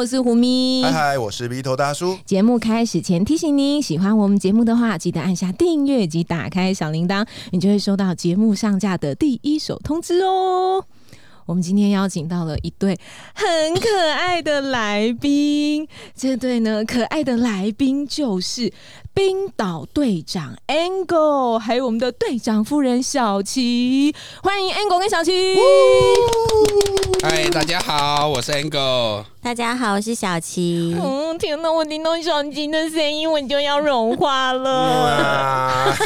我是胡咪。嗨嗨，我是鼻头大叔。节目开始前提醒您，喜欢我们节目的话，记得按下订阅及打开小铃铛，你就会收到节目上架的第一手通知哦。我们今天邀请到了一对很可爱的来宾，这对呢可爱的来宾就是冰岛队长 Angle，还有我们的队长夫人小琪，欢迎 Angle 跟小琪。嗨，大家好，我是 Angle。大家好，我是小琪。嗯，天哪，我听到小琪的声音，我就要融化了。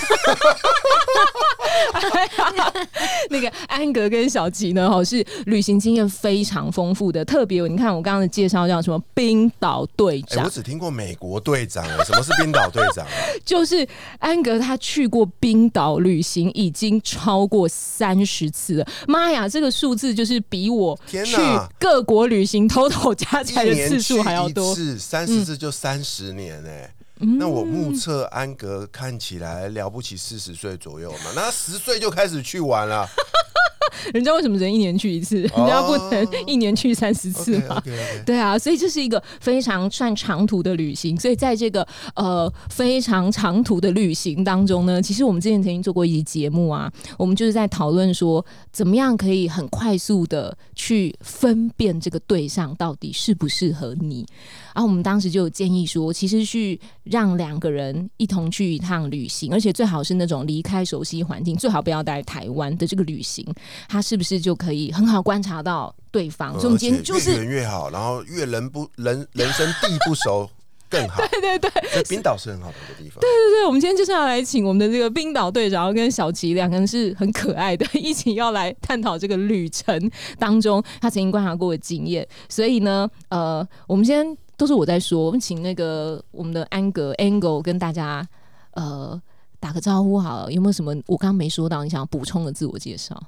那个安格跟小琪呢，哈是旅行经验非常丰富的，特别你看我刚刚的介绍叫什么冰岛队长，我只听过美国队长，什么是冰岛队长？就是安格他去过冰岛旅行已经超过三十次了，妈呀，这个数字就是比我去各国旅行偷偷加起来的次数还要多，是三十次就三十年哎。那我目测安格看起来了不起，四十岁左右嘛，那十岁就开始去玩了。人家为什么只能一年去一次？人家不能一年去三十次吗？对啊，所以这是一个非常算长途的旅行。所以在这个呃非常长途的旅行当中呢，其实我们之前曾经做过一集节目啊，我们就是在讨论说，怎么样可以很快速的去分辨这个对象到底适不适合你。然后我们当时就有建议说，其实去让两个人一同去一趟旅行，而且最好是那种离开熟悉环境，最好不要待台湾的这个旅行。他是不是就可以很好观察到对方？所以我们今天就是越远越好，然后越人不人 人生地不熟更好。对对对，冰岛是很好的一个地方。对对对，我们今天就是要来请我们的这个冰岛队长跟小齐两个人是很可爱的，一起要来探讨这个旅程当中他曾经观察过的经验。所以呢，呃，我们先都是我在说，我们请那个我们的安格 Angle 跟大家呃打个招呼好了，有没有什么我刚刚没说到你想要补充的自我介绍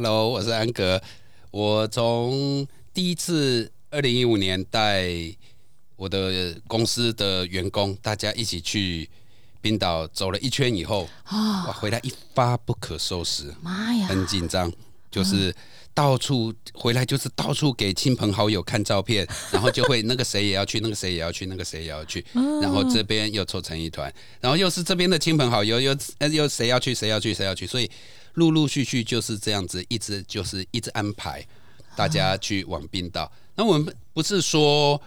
？Hello，我是安格。我从第一次二零一五年带我的公司的员工，大家一起去冰岛走了一圈以后，哇，回来一发不可收拾，妈呀，很紧张，就是到处回来就是到处给亲朋好友看照片，然后就会那个谁也要去，那个谁也要去，那个谁也要去，然后这边又凑成一团，然后又是这边的亲朋好友，又又谁要去，谁要去，谁要去，所以。陆陆续续就是这样子，一直就是一直安排大家去往冰岛。那我们不是说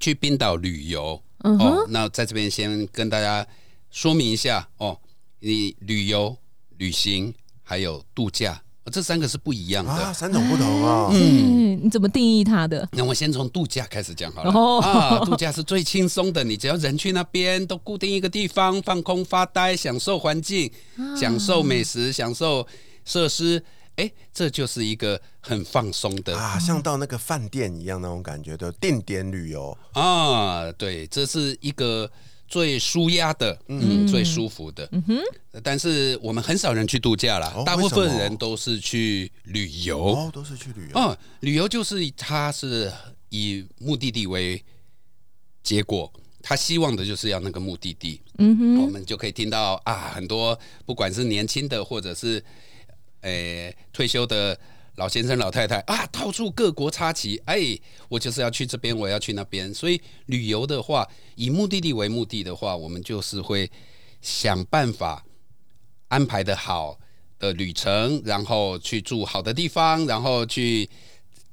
去冰岛旅游哦。那在这边先跟大家说明一下哦，你旅游、旅行还有度假，这三个是不一样的，三种不同啊。嗯，你怎么定义它的？那我先从度假开始讲好了。啊，度假是最轻松的，你只要人去那边，都固定一个地方放空发呆，享受环境，享受美食，享受设施，哎，这就是一个很放松的啊，像到那个饭店一样那种感觉的定点旅游啊。对，这是一个。最舒压的，嗯，最舒服的，嗯哼。但是我们很少人去度假了，大部分人都是去旅游，哦，都是去旅游。嗯，旅游就是他是以目的地为结果，他希望的就是要那个目的地。嗯哼，我们就可以听到啊，很多不管是年轻的或者是诶退休的。老先生、老太太啊，到处各国插旗，哎，我就是要去这边，我要去那边。所以旅游的话，以目的地为目的的话，我们就是会想办法安排的好的旅程，然后去住好的地方，然后去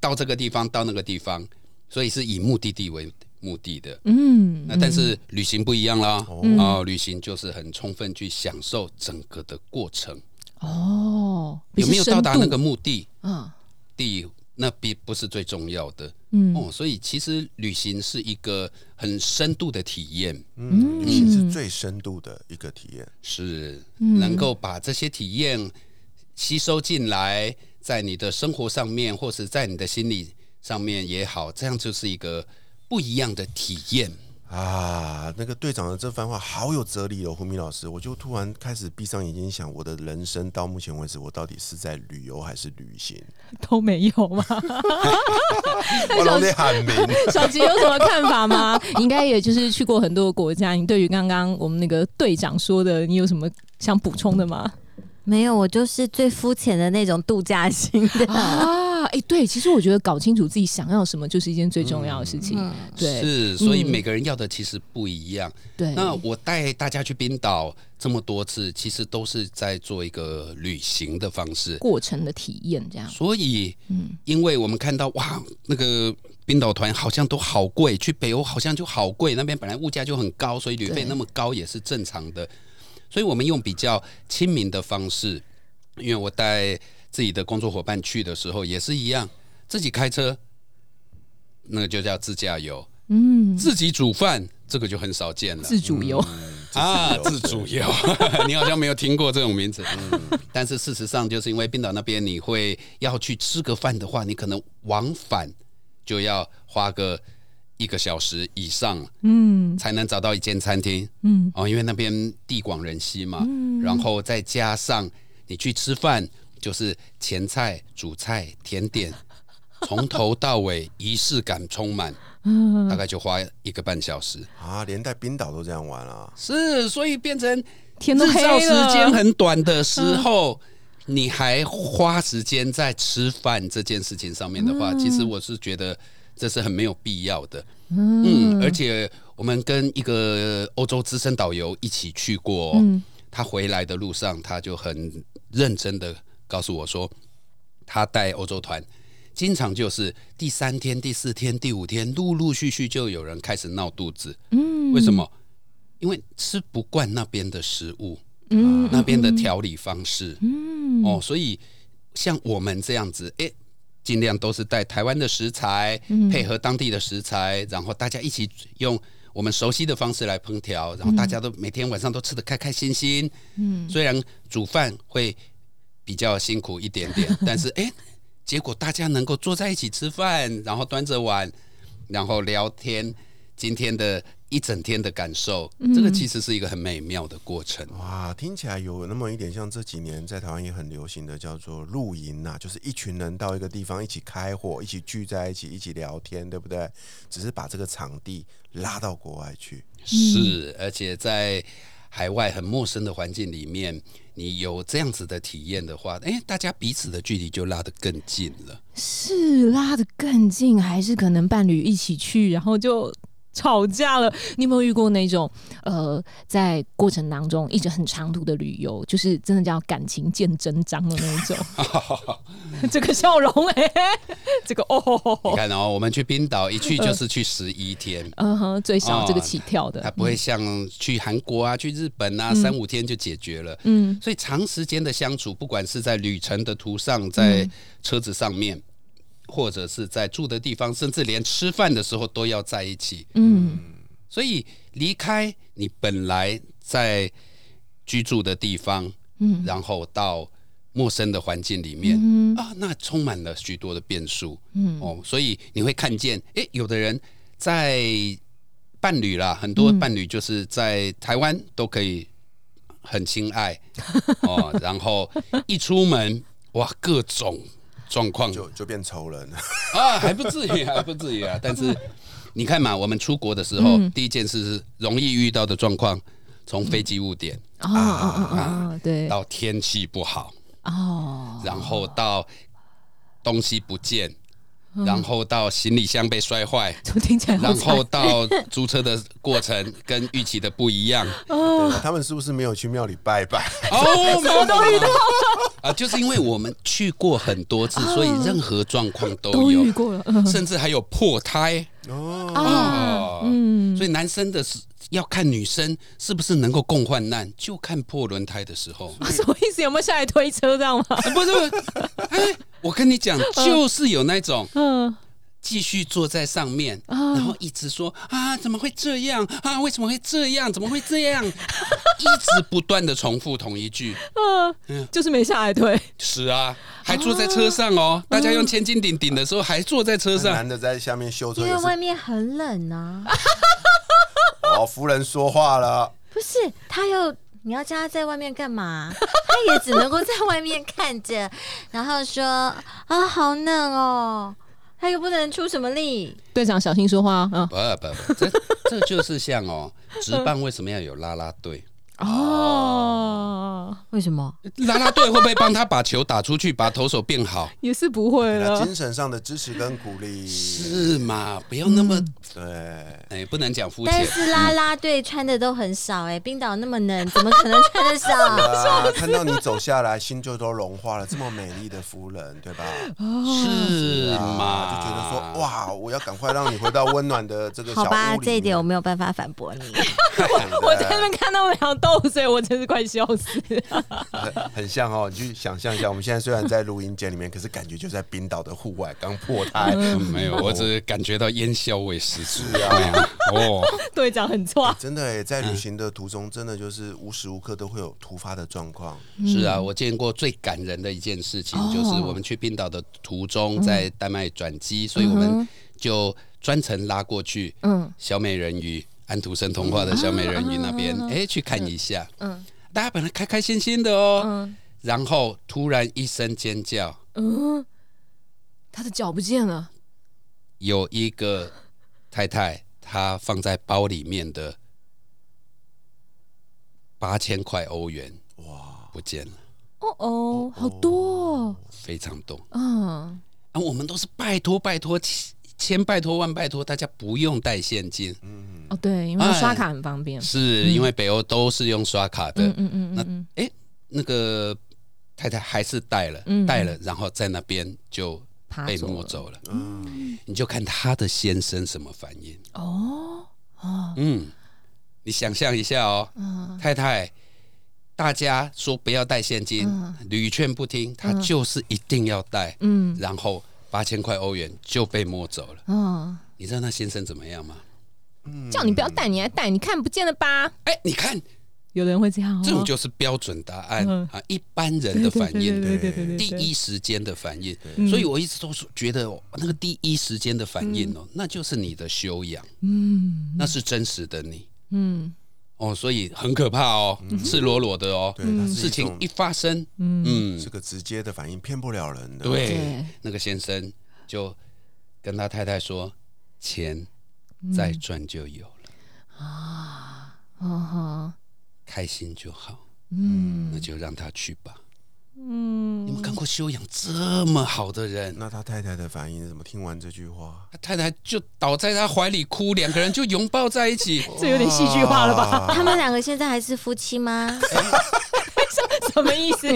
到这个地方，到那个地方。所以是以目的地为目的的。嗯，那但是旅行不一样啦，哦，旅行就是很充分去享受整个的过程。哦，有没有到达那个目的？嗯，第那必不是最重要的。嗯哦，所以其实旅行是一个很深度的体验。嗯，旅行是最深度的一个体验，是能够把这些体验吸收进来，在你的生活上面，或是在你的心理上面也好，这样就是一个不一样的体验。啊，那个队长的这番话好有哲理哦，胡明老师，我就突然开始闭上眼睛想，我的人生到目前为止，我到底是在旅游还是旅行？都没有吗？我老得喊名。小吉有什么看法吗？应该也就是去过很多国家。你对于刚刚我们那个队长说的，你有什么想补充的吗？没有，我就是最肤浅的那种度假型的啊！哎，对，其实我觉得搞清楚自己想要什么，就是一件最重要的事情。对，是，所以每个人要的其实不一样。对，那我带大家去冰岛这么多次，其实都是在做一个旅行的方式，过程的体验这样。所以，嗯，因为我们看到哇，那个冰岛团好像都好贵，去北欧好像就好贵，那边本来物价就很高，所以旅费那么高也是正常的。所以我们用比较亲民的方式，因为我带自己的工作伙伴去的时候也是一样，自己开车，那个就叫自驾游，嗯，自己煮饭，这个就很少见了。自主游。啊，自主游，你好像没有听过这种名字，嗯，但是事实上就是因为冰岛那边你会要去吃个饭的话，你可能往返就要花个。一个小时以上，嗯，才能找到一间餐厅，嗯，哦，因为那边地广人稀嘛，嗯，然后再加上你去吃饭，就是前菜、主菜、甜点，从头到尾仪式感充满，嗯，大概就花一个半小时。啊，连带冰岛都这样玩啊，是，所以变成日照时间很短的时候，你还花时间在吃饭这件事情上面的话，其实我是觉得。这是很没有必要的，嗯，而且我们跟一个欧洲资深导游一起去过，他回来的路上，他就很认真的告诉我说，他带欧洲团，经常就是第三天、第四天、第五天，陆陆续续就有人开始闹肚子，嗯，为什么？因为吃不惯那边的食物，嗯，那边的调理方式，嗯，哦，所以像我们这样子，哎。尽量都是带台湾的食材，配合当地的食材，然后大家一起用我们熟悉的方式来烹调，然后大家都每天晚上都吃的开开心心。嗯，虽然煮饭会比较辛苦一点点，但是哎，结果大家能够坐在一起吃饭，然后端着碗，然后聊天，今天的。一整天的感受，这个其实是一个很美妙的过程。哇，听起来有那么一点像这几年在台湾也很流行的叫做露营呐，就是一群人到一个地方一起开火，一起聚在一起，一起聊天，对不对？只是把这个场地拉到国外去。是，而且在海外很陌生的环境里面，你有这样子的体验的话，哎，大家彼此的距离就拉得更近了。是拉得更近，还是可能伴侣一起去，然后就。吵架了，你有没有遇过那种呃，在过程当中一直很长途的旅游，就是真的叫感情见真章的那种？这个笑容哎，这个哦，你看哦，我们去冰岛一去就是去十一天，嗯哼，最少这个起跳的，它不会像去韩国啊、去日本啊，三五天就解决了。嗯，所以长时间的相处，不管是在旅程的途上，在车子上面。或者是在住的地方，甚至连吃饭的时候都要在一起。嗯，所以离开你本来在居住的地方，嗯，然后到陌生的环境里面，啊，那充满了许多的变数。嗯，哦，所以你会看见，哎，有的人在伴侣啦，很多伴侣就是在台湾都可以很亲爱哦，然后一出门，哇，各种。状况。就就变仇人。了啊，还不至于，还不至于啊。但是你看嘛，我们出国的时候，第一件事是容易遇到的状况，从飞机误点。啊啊啊，对，到天气不好哦，然后到东西不见。然后到行李箱被摔坏，听起来然后到租车的过程跟预期的不一样。他们是不是没有去庙里拜拜？哦，什么都遇到啊！就是因为我们去过很多次，所以任何状况都有遇过了，甚至还有破胎哦。嗯，所以男生的是。要看女生是不是能够共患难，就看破轮胎的时候。什么意思？有没有下来推车这样吗？不是，哎，我跟你讲，就是有那种，嗯，继续坐在上面，然后一直说啊，怎么会这样啊？为什么会这样？怎么会这样？一直不断的重复同一句，嗯，就是没下来推。是啊，还坐在车上哦，大家用千斤顶顶的时候还坐在车上，男的在下面修车，因为外面很冷啊。哦，夫人说话了。不是，他要你要叫他在外面干嘛？他也只能够在外面看着，然后说啊，好冷哦。他又不能出什么力。队长小心说话啊！不不不，这这就是像哦，值班为什么要有拉拉队？哦，为什么？拉拉队会不会帮他把球打出去，把投手变好？也是不会了。精神上的支持跟鼓励是嘛？不要那么对，哎，不能讲肤浅。但是拉拉队穿的都很少哎，冰岛那么冷，怎么可能穿得少？看到你走下来，心就都融化了。这么美丽的夫人，对吧？是嘛？就觉得说哇，我要赶快让你回到温暖的这个好吧，这一点我没有办法反驳你。我在那边看到两豆水，我真是快笑死。很像哦，你去想象一下，我们现在虽然在录音间里面，可是感觉就在冰岛的户外，刚破胎。没有，我只是感觉到烟硝味十足啊。哦，队长很错。真的，在旅行的途中，真的就是无时无刻都会有突发的状况。是啊，我见过最感人的一件事情，就是我们去冰岛的途中，在丹麦转机，所以我们就专程拉过去。嗯，小美人鱼。安徒生童话的小美人鱼那边，哎，去看一下。嗯，大家本来开开心心的哦，嗯，然后突然一声尖叫，嗯，他的脚不见了。有一个太太，她放在包里面的八千块欧元，哇，不见了。哦哦，好多，非常多。嗯，啊，我们都是拜托拜托。千拜托万拜托，大家不用带现金。嗯哦，对，因为刷卡很方便。是因为北欧都是用刷卡的。嗯嗯嗯那哎，那个太太还是带了，带了，然后在那边就被摸走了。嗯，你就看他的先生什么反应。哦哦，嗯，你想象一下哦，太太，大家说不要带现金，屡劝不听，他就是一定要带。嗯，然后。八千块欧元就被摸走了。嗯，你知道那先生怎么样吗？叫你不要带，你还带，你看不见了吧？哎，你看，有人会这样。这种就是标准答案啊，一般人的反应，对对对第一时间的反应。所以我一直都是觉得那个第一时间的反应哦，那就是你的修养。嗯，那是真实的你。嗯。哦，所以很可怕哦，赤裸裸的哦，事情一发生，嗯，是个直接的反应，骗不了人的。对，那个先生就跟他太太说：“钱再赚就有了。啊，开心就好，嗯，那就让他去吧。”嗯，你们看过修养这么好的人？那他太太的反应怎么？听完这句话，他太太就倒在他怀里哭，两个人就拥抱在一起，这有点戏剧化了吧？他们两个现在还是夫妻吗？什 什么意思？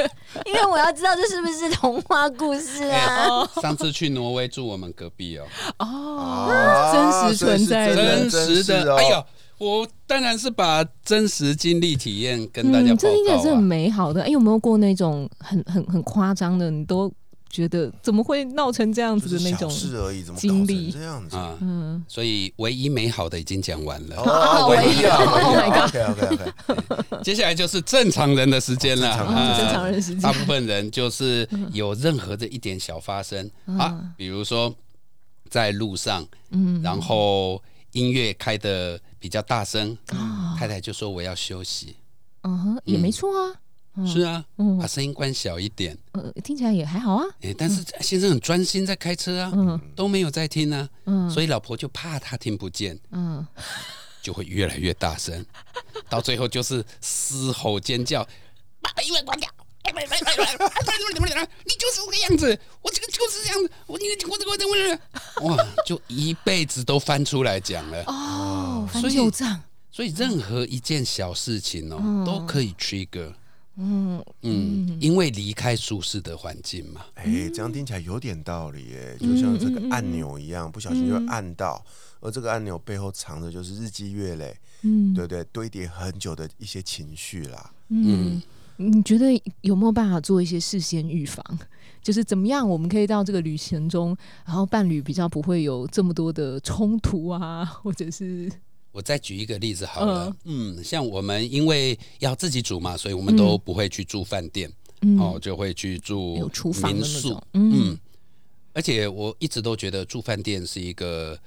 因为我要知道这是不是童话故事啊？上次去挪威住我们隔壁哦，哦，真实存在，真实的，哎呦。我当然是把真实经历体验跟大家报告。这应该是很美好的。哎，有没有过那种很很很夸张的？你都觉得怎么会闹成这样子的那种事而已？怎么经历这样子啊？嗯，所以唯一美好的已经讲完了。哦，唯一啊！Oh my god！接下来就是正常人的时间了。正常人时间，大部分人就是有任何的一点小发生啊，比如说在路上，嗯，然后音乐开的。比较大声，太太就说我要休息。嗯哼，也没错啊。是啊，把声音关小一点。呃，听起来也还好啊。哎，但是先生很专心在开车啊，都没有在听啊。嗯，所以老婆就怕他听不见，嗯，就会越来越大声，到最后就是嘶吼尖叫，把音乐关掉。你就是这个样子，我这个就是这样子，我你我这个我这个哇，就一辈子都翻出来讲了哦，翻旧账。所以任何一件小事情哦，都可以 trigger，嗯嗯，因为离开舒适的环境嘛。哎，这样听起来有点道理耶，就像这个按钮一样，不小心就按到，而这个按钮背后藏的就是日积月累，嗯，对不对，堆叠很久的一些情绪啦，嗯。你觉得有没有办法做一些事先预防？就是怎么样，我们可以到这个旅行中，然后伴侣比较不会有这么多的冲突啊，或者是……我再举一个例子好了，嗯，像我们因为要自己煮嘛，所以我们都不会去住饭店，哦，就会去住民宿，嗯，而且我一直都觉得住饭店是一个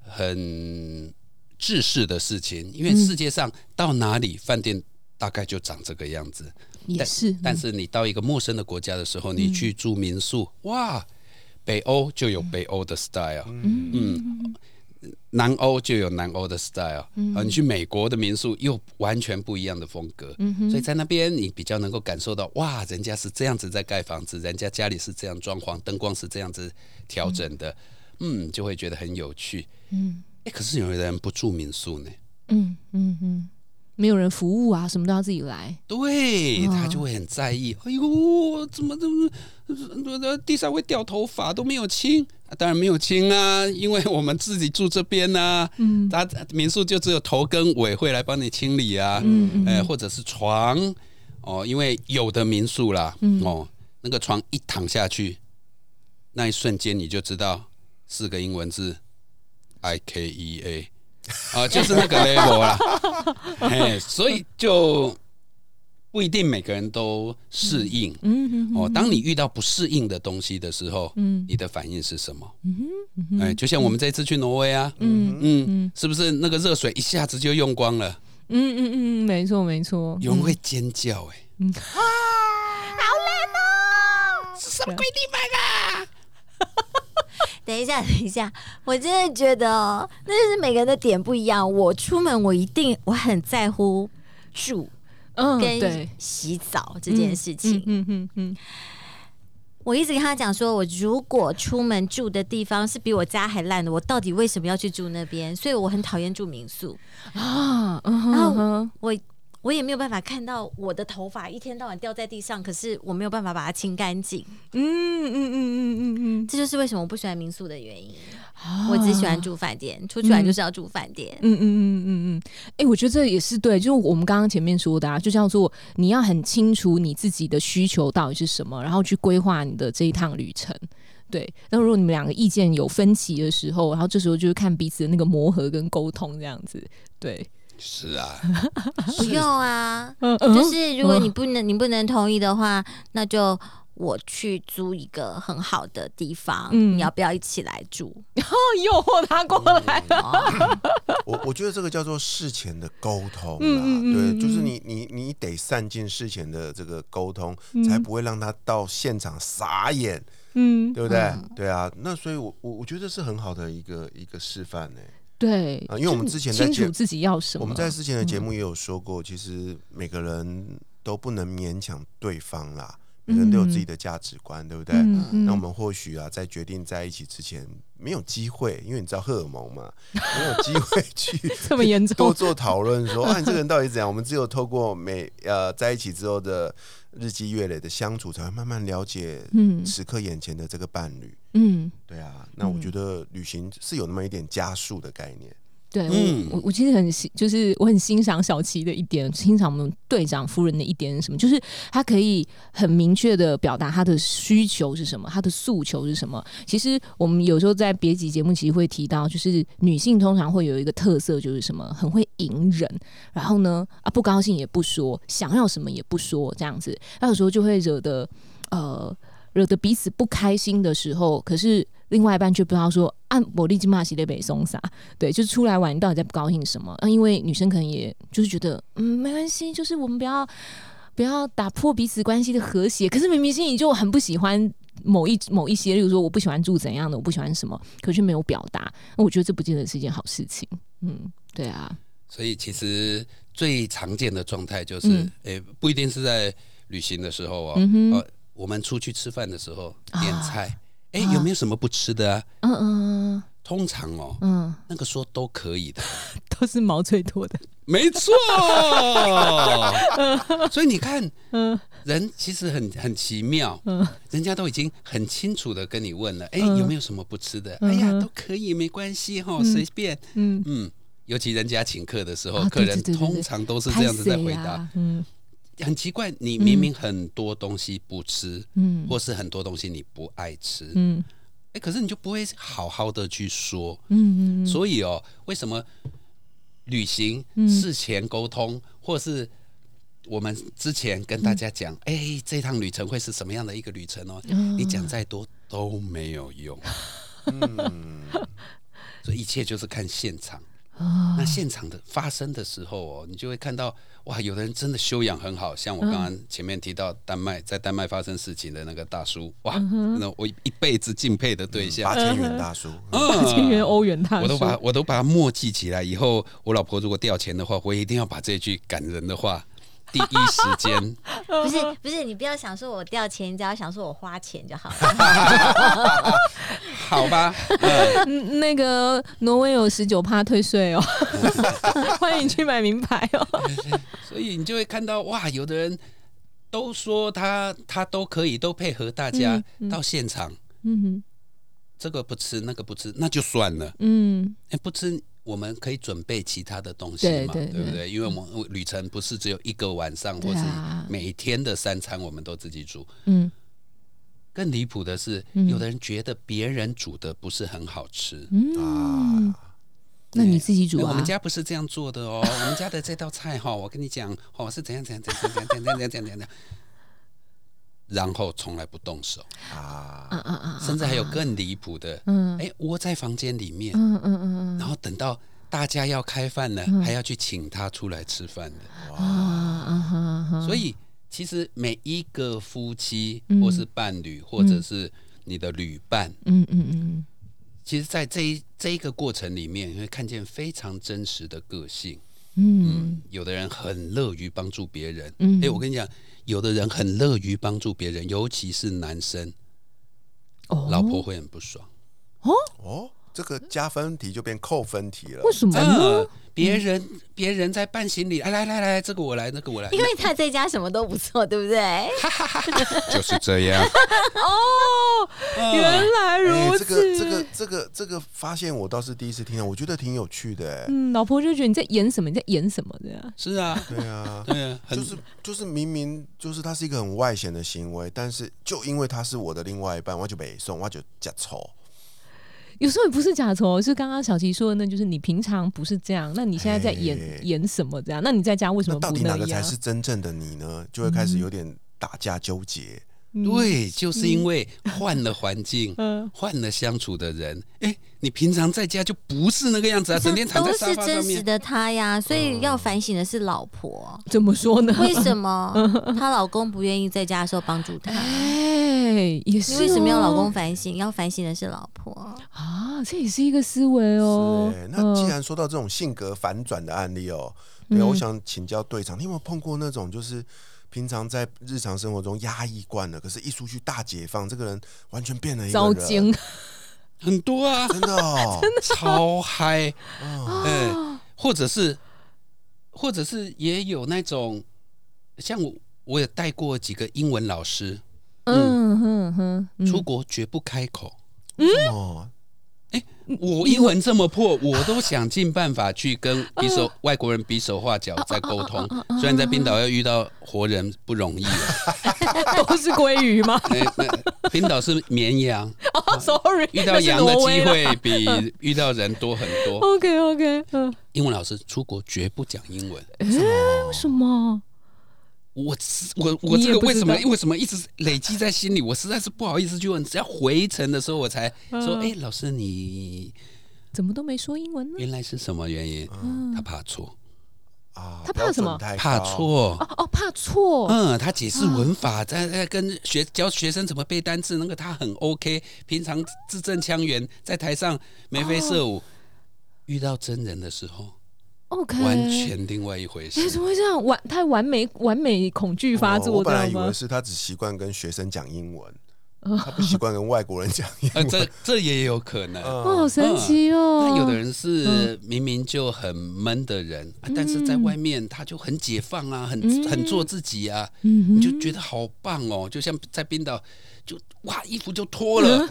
很。制式的事情，因为世界上到哪里饭店大概就长这个样子。也是，但是你到一个陌生的国家的时候，你去住民宿，哇，北欧就有北欧的 style，嗯，南欧就有南欧的 style，啊，你去美国的民宿又完全不一样的风格，所以在那边你比较能够感受到，哇，人家是这样子在盖房子，人家家里是这样装潢，灯光是这样子调整的，嗯，就会觉得很有趣，嗯，哎，可是有的人不住民宿呢，嗯嗯嗯。没有人服务啊，什么都要自己来。对他就会很在意。哎呦，怎么怎么，地上会掉头发都没有清？当然没有清啊，因为我们自己住这边呢。嗯，他民宿就只有头跟尾会来帮你清理啊。嗯嗯。或者是床哦，因为有的民宿啦，哦，那个床一躺下去，那一瞬间你就知道四个英文字：I K E A。啊，就是那个 level 啦，哎，所以就不一定每个人都适应。嗯哦，当你遇到不适应的东西的时候，嗯，你的反应是什么？嗯哎，就像我们这次去挪威啊，嗯嗯，是不是那个热水一下子就用光了？嗯嗯嗯，没错没错，有人会尖叫，哎，啊，好冷哦，什么鬼地方啊？等一下，等一下，我真的觉得哦，那就是每个人的点不一样。我出门，我一定我很在乎住，嗯，跟洗澡这件事情。嗯嗯嗯，我一直跟他讲说，我如果出门住的地方是比我家还烂的，我到底为什么要去住那边？所以我很讨厌住民宿啊。然后我。我也没有办法看到我的头发一天到晚掉在地上，可是我没有办法把它清干净。嗯嗯嗯嗯嗯嗯，这就是为什么我不喜欢民宿的原因。我只喜欢住饭店，出去玩就是要住饭店。嗯嗯嗯嗯嗯。哎，我觉得这也是对，就是我们刚刚前面说的，啊，就叫做你要很清楚你自己的需求到底是什么，然后去规划你的这一趟旅程。对，那如果你们两个意见有分歧的时候，然后这时候就是看彼此的那个磨合跟沟通这样子。对。是啊，不用啊，就是如果你不能你不能同意的话，那就我去租一个很好的地方，你要不要一起来住？然后诱惑他过来了。我我觉得这个叫做事前的沟通啊，对，就是你你你得善尽事前的这个沟通，才不会让他到现场傻眼，嗯，对不对？对啊，那所以，我我我觉得是很好的一个一个示范呢。对啊，因为我们之前清楚自己要什么。我们在之前的节目也有说过，其实每个人都不能勉强对方啦，每个人都有自己的价值观，对不对？那我们或许啊，在决定在一起之前，没有机会，因为你知道荷尔蒙嘛，没有机会 去 这么严重多做讨论，说 啊，你这个人到底怎样？我们只有透过每呃在一起之后的。日积月累的相处，才会慢慢了解，嗯，此刻眼前的这个伴侣，嗯，对啊，那我觉得旅行是有那么一点加速的概念。对，我我其实很欣，就是我很欣赏小齐的一点，欣赏我们队长夫人的一点是什么？就是他可以很明确的表达他的需求是什么，他的诉求是什么。其实我们有时候在别集节目其实会提到，就是女性通常会有一个特色，就是什么很会隐忍，然后呢啊不高兴也不说，想要什么也不说，这样子，那有时候就会惹得呃惹得彼此不开心的时候，可是。另外一半却不知道说，按我立即骂起的北松撒，对，就是出来玩，你到底在不高兴什么？啊，因为女生可能也就是觉得，嗯，没关系，就是我们不要不要打破彼此关系的和谐。可是明明心里就很不喜欢某一某一些，例如说我不喜欢住怎样的，我不喜欢什么，可是没有表达。那我觉得这不见得是一件好事情。嗯，对啊。所以其实最常见的状态就是，诶，不一定是在旅行的时候啊，呃，我们出去吃饭的时候点菜。哎，有没有什么不吃的啊？嗯嗯，通常哦，嗯，那个说都可以的，都是毛最多的，没错。所以你看，嗯，人其实很很奇妙，嗯，人家都已经很清楚的跟你问了，哎，有没有什么不吃的？哎呀，都可以，没关系哈，随便。嗯。嗯，尤其人家请客的时候，客人通常都是这样子在回答，嗯。很奇怪，你明明很多东西不吃，嗯，或是很多东西你不爱吃，嗯，哎，可是你就不会好好的去说，嗯嗯，所以哦，为什么旅行事前沟通，或是我们之前跟大家讲，哎，这趟旅程会是什么样的一个旅程哦？你讲再多都没有用，嗯，所以一切就是看现场。那现场的发生的时候哦，你就会看到哇，有的人真的修养很好，像我刚刚前面提到丹麦，在丹麦发生事情的那个大叔，哇，那我一辈子敬佩的对象，八千元大叔，八千元欧元大叔，我都把我都把它默记起来，以后我老婆如果掉钱的话，我一定要把这句感人的话。第一时间。不是不是，你不要想说我掉钱，你只要想说我花钱就好了。好吧，那个挪威有十九趴退税哦，欢迎去买名牌哦。所以你就会看到哇，有的人都说他他都可以都配合大家到现场，嗯哼，这个不吃那个不吃那就算了，嗯，哎不吃。我们可以准备其他的东西嘛，对不对？因为我们旅程不是只有一个晚上，或是每天的三餐我们都自己煮。嗯，更离谱的是，有的人觉得别人煮的不是很好吃啊。那你自己煮啊？我们家不是这样做的哦。我们家的这道菜哈，我跟你讲哦，是怎样怎样怎样怎样怎样怎样怎样怎样。然后从来不动手。啊，甚至还有更离谱的，哎，窝在房间里面，嗯嗯嗯，然后等到大家要开饭了，还要去请他出来吃饭的，哇，所以其实每一个夫妻或是伴侣，或者是你的旅伴，嗯嗯嗯，其实，在这一这一个过程里面，你会看见非常真实的个性，嗯，有的人很乐于帮助别人，嗯，哎，我跟你讲。有的人很乐于帮助别人，尤其是男生，哦？老婆会很不爽。哦？哦，这个加分题就变扣分题了。为什么呢？别人别人在办行李，来来来来，这个我来，那个我来。因为他在家什么都不做，对不对？就是这样。哦，原来如此。这个这个这个这个发现，我倒是第一次听到，我觉得挺有趣的。嗯，老婆就觉得你在演什么？你在演什么的呀？是啊，对啊，对啊，就是就是明明就是他是一个很外显的行为，但是就因为他是我的另外一半，我就北送，我就假丑。有时候也不是假愁，是刚刚小琪说的，那就是你平常不是这样，那你现在在演演什么这样？那你在家为什么不到底哪个才是真正的你呢？就会开始有点打架纠结。对，就是因为换了环境，换了相处的人。哎，你平常在家就不是那个样子啊，整天躺在沙发上面。都是真实的他呀，所以要反省的是老婆。怎么说呢？为什么 她老公不愿意在家的时候帮助她？哎，也是。为什么要老公反省？要反省的是老婆啊，这也是一个思维哦。那既然说到这种性格反转的案例哦，对，我想请教队长，你有没有碰过那种就是？平常在日常生活中压抑惯了，可是一出去大解放，这个人完全变了一个人。很多啊，真的哦，真的超嗨。嗯，或者是，或者是也有那种，像我，我也带过几个英文老师。嗯哼哼，出国绝不开口。嗯。哎，我英文这么破，我都想尽办法去跟比手外国人比手画脚在沟通。虽然在冰岛要遇到活人不容易，都是鲑鱼吗？冰岛是绵羊。Sorry，遇到羊的机会比遇到人多很多。OK OK，嗯，英文老师出国绝不讲英文。哎，为什么？我我我这个为什么为什么一直累积在心里？我实在是不好意思去问。只要回程的时候，我才说：“哎，老师，你怎么都没说英文呢？”原来是什么原因？他怕错啊？他怕什么？怕错哦哦，怕错。嗯，他解释文法，在在跟学教学生怎么背单词，那个他很 OK。平常字正腔圆，在台上眉飞色舞，遇到真人的时候。OK，完全另外一回事。怎么会这样？完太完美，完美恐惧发作。我本来以为是他只习惯跟学生讲英文，他不习惯跟外国人讲英文。这这也有可能。哇，好神奇哦！那有的人是明明就很闷的人，但是在外面他就很解放啊，很很做自己啊，你就觉得好棒哦。就像在冰岛，就哇，衣服就脱了，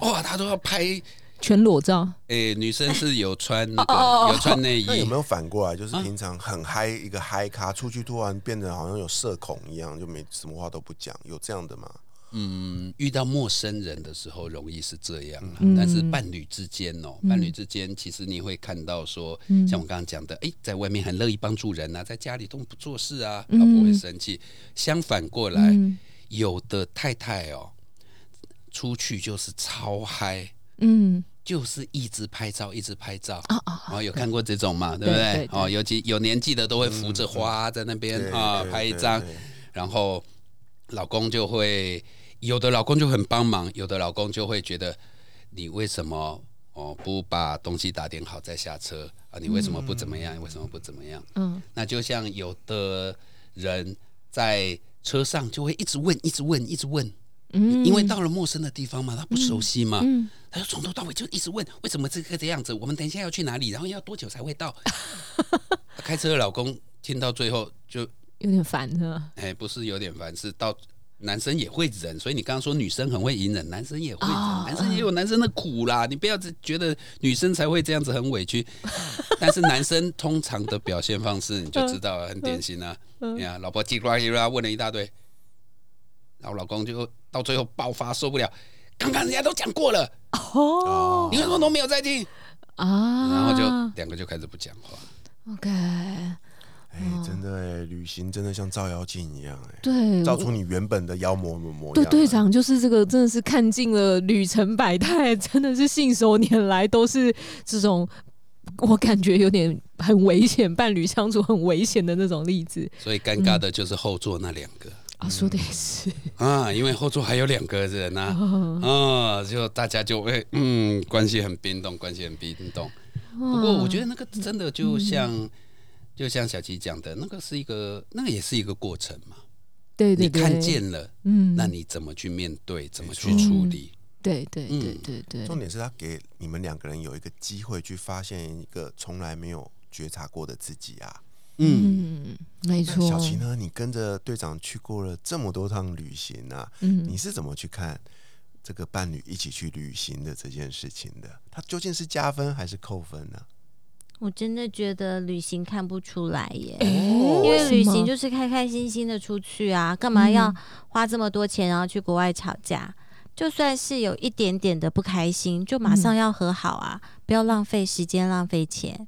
哇，哇，他都要拍。全裸照，诶，女生是有穿那个有穿内衣，那有没有反过来？就是平常很嗨一个嗨咖，出去突然变得好像有社恐一样，就没什么话都不讲，有这样的吗？嗯，遇到陌生人的时候容易是这样，但是伴侣之间哦，伴侣之间其实你会看到说，像我刚刚讲的，哎，在外面很乐意帮助人啊，在家里都不做事啊，老婆会生气。相反过来，有的太太哦，出去就是超嗨。嗯，就是一直拍照，一直拍照。哦，有看过这种嘛？对不对？哦，尤其有年纪的都会扶着花在那边啊拍一张，然后老公就会有的老公就很帮忙，有的老公就会觉得你为什么哦不把东西打点好再下车啊？你为什么不怎么样？为什么不怎么样？嗯，那就像有的人在车上就会一直问，一直问，一直问。因为到了陌生的地方嘛，他不熟悉嘛，他就从头到尾就一直问为什么这个这样子，我们等一下要去哪里，然后要多久才会到？开车的老公听到最后就有点烦了？哎，不是有点烦，是到男生也会忍，所以你刚刚说女生很会隐忍，男生也会忍，男生也有男生的苦啦，你不要只觉得女生才会这样子很委屈，但是男生通常的表现方式你就知道了，很典型啊，你看老婆叽呱叽呱问了一大堆。然后老公就到最后爆发受不了，刚刚人家都讲过了哦，你为什么都没有在听啊？然后就两个就开始不讲话。OK，哎，真的哎，旅行真的像照妖镜一样哎，对，照出你原本的妖魔模样。对，队长就是这个，真的是看尽了旅程百态，真的是信手拈来都是这种，我感觉有点很危险，伴侣相处很危险的那种例子。所以尴尬的就是后座那两个。啊，说的也是。啊，因为后座还有两个人呐，啊，就大家就会嗯，关系很冰冻，关系很冰冻。不过我觉得那个真的就像就像小琪讲的，那个是一个，那个也是一个过程嘛。对对，你看见了，嗯，那你怎么去面对，怎么去处理？对对对对对。重点是他给你们两个人有一个机会去发现一个从来没有觉察过的自己啊。嗯，没错。小琪呢？你跟着队长去过了这么多趟旅行啊，嗯，你是怎么去看这个伴侣一起去旅行的这件事情的？他究竟是加分还是扣分呢？我真的觉得旅行看不出来耶，因为旅行就是开开心心的出去啊，干嘛要花这么多钱然后去国外吵架？就算是有一点点的不开心，就马上要和好啊，不要浪费时间，浪费钱。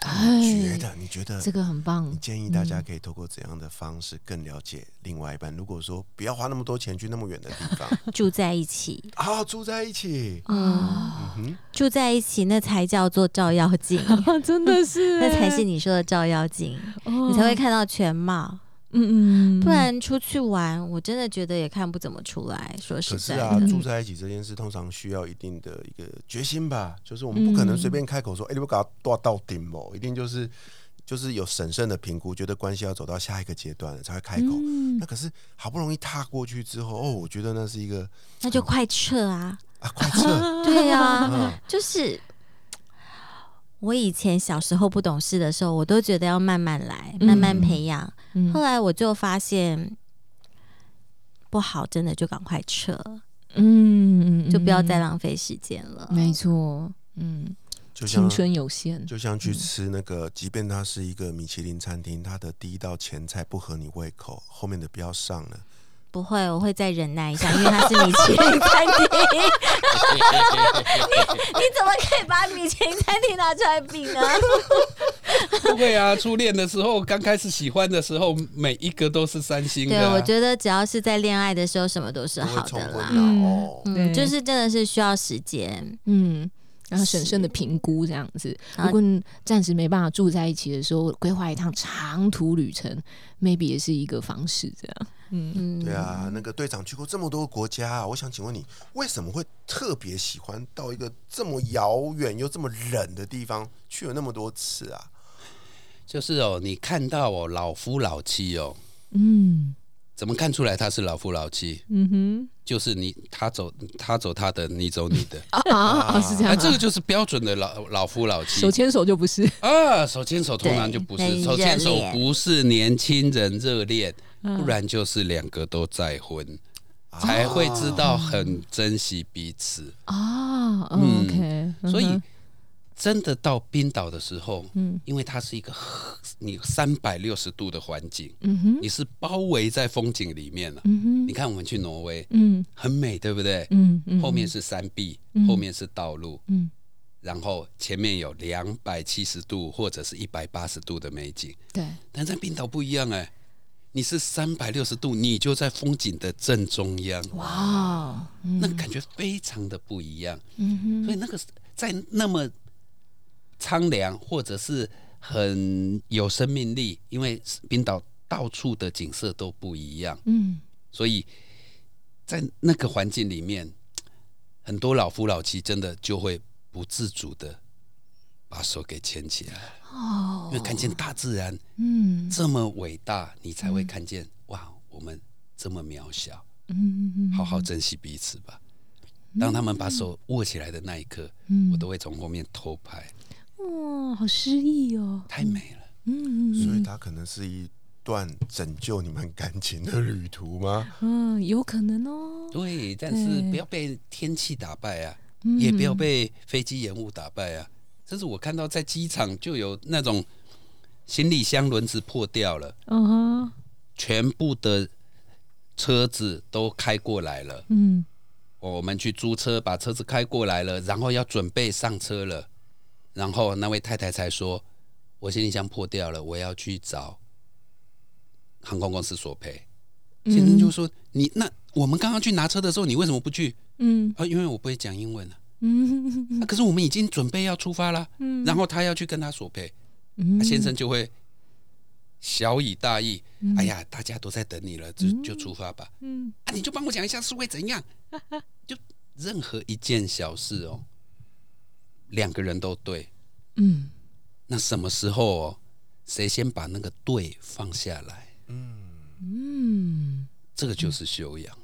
觉得你觉得这个很棒？你建议大家可以透过怎样的方式更了解另外一半？如果说不要花那么多钱去那么远的地方，住在一起。啊，住在一起。啊，住在一起那才叫做照妖镜，真的是，那才是你说的照妖镜，你才会看到全貌。嗯嗯，不然出去玩，我真的觉得也看不怎么出来。说实在，可是啊，住在一起这件事通常需要一定的一个决心吧。就是我们不可能随便开口说，哎，你不搞到到顶哦，一定就是就是有审慎的评估，觉得关系要走到下一个阶段了才会开口。那可是好不容易踏过去之后，哦，我觉得那是一个，那就快撤啊！啊，快撤！对呀，就是。我以前小时候不懂事的时候，我都觉得要慢慢来，慢慢培养。后来我就发现不好，真的就赶快撤，嗯，就不要再浪费时间了。没错，嗯，就像青春有限，就像去吃那个，即便它是一个米其林餐厅，它的第一道前菜不合你胃口，后面的不要上了。不会，我会再忍耐一下，因为它是米其林餐厅。你 你怎么可以把米其林餐厅拿出来比呢？不会啊，初恋的时候，刚开始喜欢的时候，每一个都是三星的。对，我觉得只要是在恋爱的时候，什么都是好的啦。嗯，就是真的是需要时间，嗯，然后审慎的评估这样子。如果暂时没办法住在一起的时候，规划一趟长途旅程，maybe 也是一个方式，这样。嗯，对啊，那个队长去过这么多国家，我想请问你，为什么会特别喜欢到一个这么遥远又这么冷的地方去了那么多次啊？就是哦，你看到哦，老夫老妻哦，嗯，怎么看出来他是老夫老妻？嗯哼，就是你他走他走他的，你走你的。啊，是这样，这个就是标准的老老夫老妻，手牵手就不是。啊，手牵手通常就不是，手牵手不是年轻人热恋。不然就是两个都再婚，才会知道很珍惜彼此啊。OK，所以真的到冰岛的时候，嗯，因为它是一个你三百六十度的环境，嗯哼，你是包围在风景里面了。嗯哼，你看我们去挪威，嗯，很美，对不对？嗯嗯，后面是山壁，后面是道路，嗯，然后前面有两百七十度或者是一百八十度的美景，对。但在冰岛不一样哎。你是三百六十度，你就在风景的正中央，哇，那感觉非常的不一样。嗯哼，所以那个在那么苍凉或者是很有生命力，因为冰岛到处的景色都不一样，嗯，所以在那个环境里面，很多老夫老妻真的就会不自主的把手给牵起来，哦，因为看见大自然，嗯，这么伟大，你才会看见哇，我们这么渺小，嗯嗯，好好珍惜彼此吧。当他们把手握起来的那一刻，我都会从后面偷拍。哇，好诗意哦，太美了。嗯，所以它可能是一段拯救你们感情的旅途吗？嗯，有可能哦。对，但是不要被天气打败啊，也不要被飞机延误打败啊。甚至我看到在机场就有那种行李箱轮子破掉了，嗯哼，全部的车子都开过来了，嗯。我们去租车，把车子开过来了，然后要准备上车了，然后那位太太才说：“我行李箱破掉了，我要去找航空公司索赔。”先生就说：“你那我们刚刚去拿车的时候，你为什么不去？”嗯，啊，因为我不会讲英文啊。嗯，可是我们已经准备要出发了。嗯，然后他要去跟他索赔，嗯，先生就会。小以大义，哎呀，大家都在等你了，就就出发吧。嗯，啊，你就帮我讲一下是会怎样？就任何一件小事哦，两个人都对。嗯，那什么时候哦，谁先把那个对放下来？嗯嗯，这个就是修养。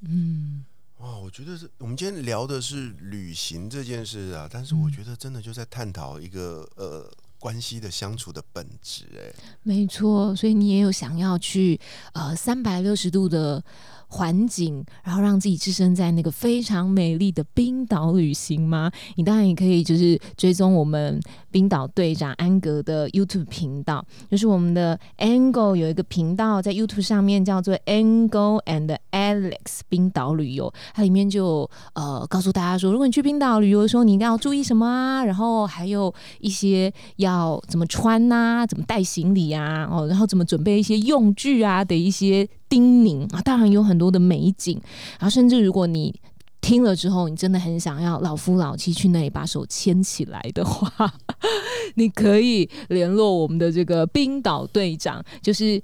嗯，哇，我觉得是我们今天聊的是旅行这件事啊，但是我觉得真的就在探讨一个呃。关系的相处的本质，哎，没错，所以你也有想要去呃三百六十度的。环境，然后让自己置身在那个非常美丽的冰岛旅行吗？你当然也可以，就是追踪我们冰岛队长安格的 YouTube 频道，就是我们的 Angle 有一个频道在 YouTube 上面叫做 Angle and Alex 冰岛旅游，它里面就呃告诉大家说，如果你去冰岛旅游的时候，你一定要注意什么啊？然后还有一些要怎么穿呐，怎么带行李啊，哦，然后怎么准备一些用具啊的一些。叮咛啊，当然有很多的美景，然后甚至如果你听了之后，你真的很想要老夫老妻去那里把手牵起来的话，你可以联络我们的这个冰岛队长，就是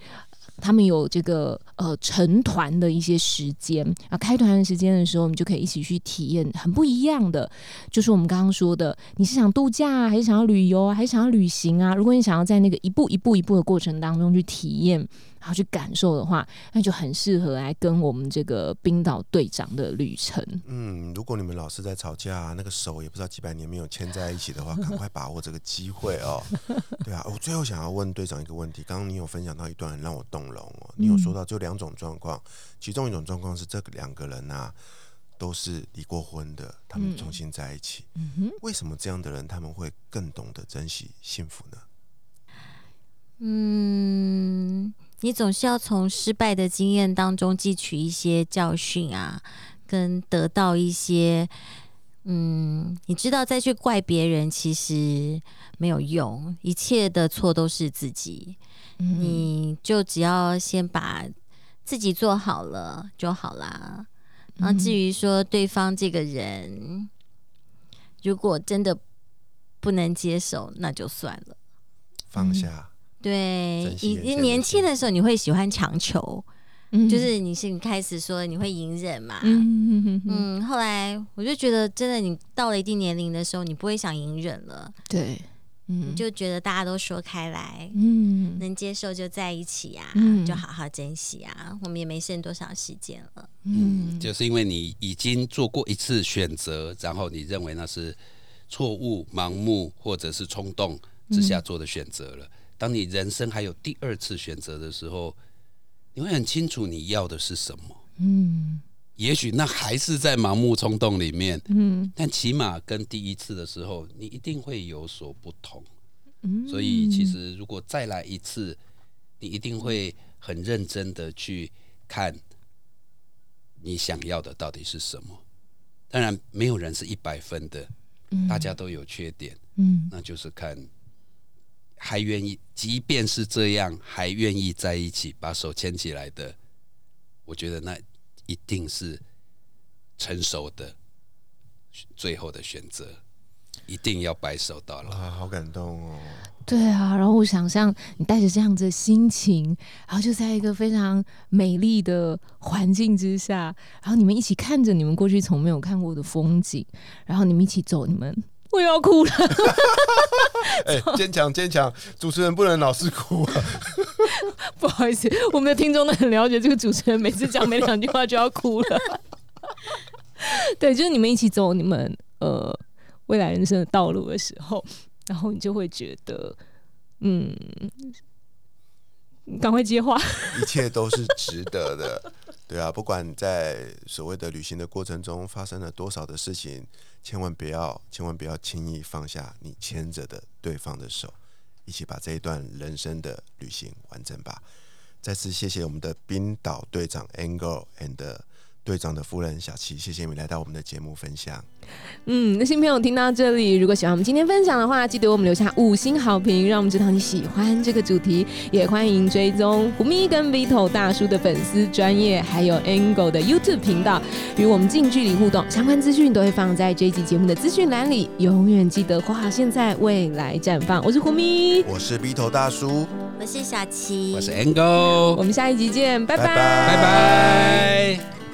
他们有这个呃成团的一些时间啊，开团的时间的时候，我们就可以一起去体验很不一样的，就是我们刚刚说的，你是想度假啊还是想要旅游啊，还是想要旅行啊？如果你想要在那个一步一步一步的过程当中去体验。然后去感受的话，那就很适合来跟我们这个冰岛队长的旅程。嗯，如果你们老是在吵架，那个手也不知道几百年没有牵在一起的话，赶快把握这个机会哦。对啊，我最后想要问队长一个问题，刚刚你有分享到一段很让我动容哦，你有说到就两种状况，其中一种状况是这两个人啊都是离过婚的，他们重新在一起。嗯哼，为什么这样的人他们会更懂得珍惜幸福呢？嗯。你总是要从失败的经验当中汲取一些教训啊，跟得到一些，嗯，你知道再去怪别人其实没有用，一切的错都是自己，你就只要先把自己做好了就好啦。然后至于说对方这个人，如果真的不能接受，那就算了，放下。对，你你年轻的时候你会喜欢强求，就是你是你开始说你会隐忍嘛，嗯嗯，后来我就觉得真的，你到了一定年龄的时候，你不会想隐忍了，对，嗯，就觉得大家都说开来，嗯，能接受就在一起呀，嗯，就好好珍惜啊，我们也没剩多少时间了，嗯，就是因为你已经做过一次选择，然后你认为那是错误、盲目或者是冲动之下做的选择了。当你人生还有第二次选择的时候，你会很清楚你要的是什么。嗯，也许那还是在盲目冲动里面。嗯，但起码跟第一次的时候，你一定会有所不同。嗯，所以其实如果再来一次，你一定会很认真的去看你想要的到底是什么。当然，没有人是一百分的，大家都有缺点。嗯，那就是看。还愿意，即便是这样，还愿意在一起，把手牵起来的，我觉得那一定是成熟的最后的选择。一定要白手到老。啊，好感动哦！对啊，然后我想象你带着这样子的心情，然后就在一个非常美丽的环境之下，然后你们一起看着你们过去从没有看过的风景，然后你们一起走，你们我又要哭了。哎，坚强坚强，主持人不能老是哭啊！不好意思，我们的听众都很了解这个主持人，每次讲没两句话就要哭了。对，就是你们一起走你们呃未来人生的道路的时候。然后你就会觉得，嗯，赶快接话，一切都是值得的，对啊，不管在所谓的旅行的过程中发生了多少的事情，千万不要，千万不要轻易放下你牵着的对方的手，一起把这一段人生的旅行完整吧。再次谢谢我们的冰岛队长 Angle and。队长的夫人小琪，谢谢你来到我们的节目分享。嗯，那新朋友听到这里，如果喜欢我们今天分享的话，记得我们留下五星好评，让我们知道你喜欢这个主题。也欢迎追踪胡咪跟 Vito 大叔的粉丝专业，还有 Angle 的 YouTube 频道，与我们近距离互动。相关资讯都会放在这一集节目的资讯栏里。永远记得活好现在，未来绽放。我是胡咪，我是 Vito 大叔，我是小琪，我是 Angle。我们下一集见，拜拜，拜拜。